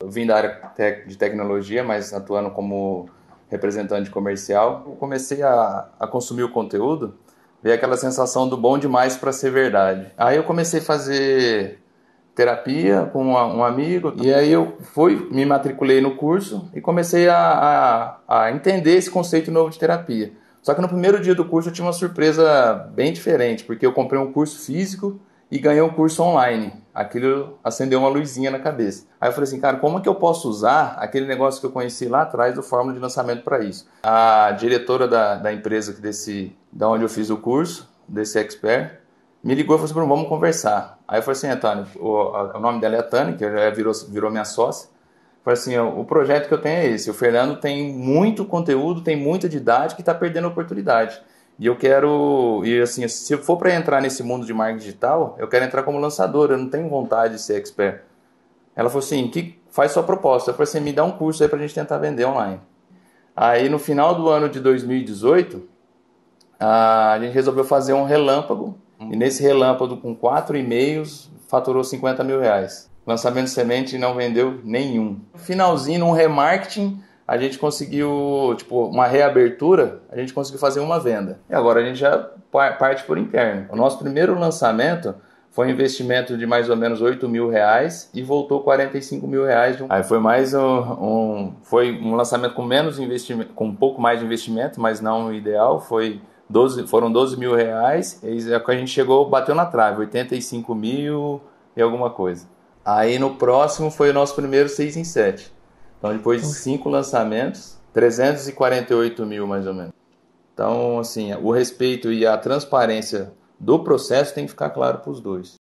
Eu vim da área de tecnologia, mas atuando como representante comercial. Eu comecei a, a consumir o conteúdo, veio aquela sensação do bom demais para ser verdade. Aí eu comecei a fazer terapia com um amigo e aí eu fui, me matriculei no curso e comecei a, a, a entender esse conceito novo de terapia. Só que no primeiro dia do curso eu tinha uma surpresa bem diferente, porque eu comprei um curso físico e ganhei um curso online. Aquilo acendeu uma luzinha na cabeça. Aí eu falei assim, cara, como é que eu posso usar aquele negócio que eu conheci lá atrás do fórmula de lançamento para isso? A diretora da, da empresa desse, da onde eu fiz o curso, desse expert, me ligou e falou assim, vamos conversar. Aí eu falei assim, Antônio, o, o nome dela é Tânia, que já virou, virou minha sócia. Falei assim, o projeto que eu tenho é esse. O Fernando tem muito conteúdo, tem muita didática e está perdendo oportunidade. E eu quero, e assim, se for para entrar nesse mundo de marketing digital, eu quero entrar como lançador, eu não tenho vontade de ser expert. Ela falou assim, que faz sua proposta. Eu falei assim, me dá um curso aí para a gente tentar vender online. Aí no final do ano de 2018, a gente resolveu fazer um relâmpago, e nesse relâmpago com quatro e-mails, faturou 50 mil reais. Lançamento semente não vendeu nenhum. Finalzinho, num remarketing, a gente conseguiu, tipo, uma reabertura, a gente conseguiu fazer uma venda. E agora a gente já parte por interno. O nosso primeiro lançamento foi um investimento de mais ou menos 8 mil reais e voltou 45 mil reais. Aí foi mais um, um, foi um lançamento com menos investimento, com um pouco mais de investimento, mas não o ideal. Foi 12, foram 12 mil reais e a gente chegou, bateu na trave, 85 mil e alguma coisa. Aí no próximo foi o nosso primeiro 6 em 7. Então, depois de cinco lançamentos, 348 mil mais ou menos. Então, assim, o respeito e a transparência do processo tem que ficar claro para os dois.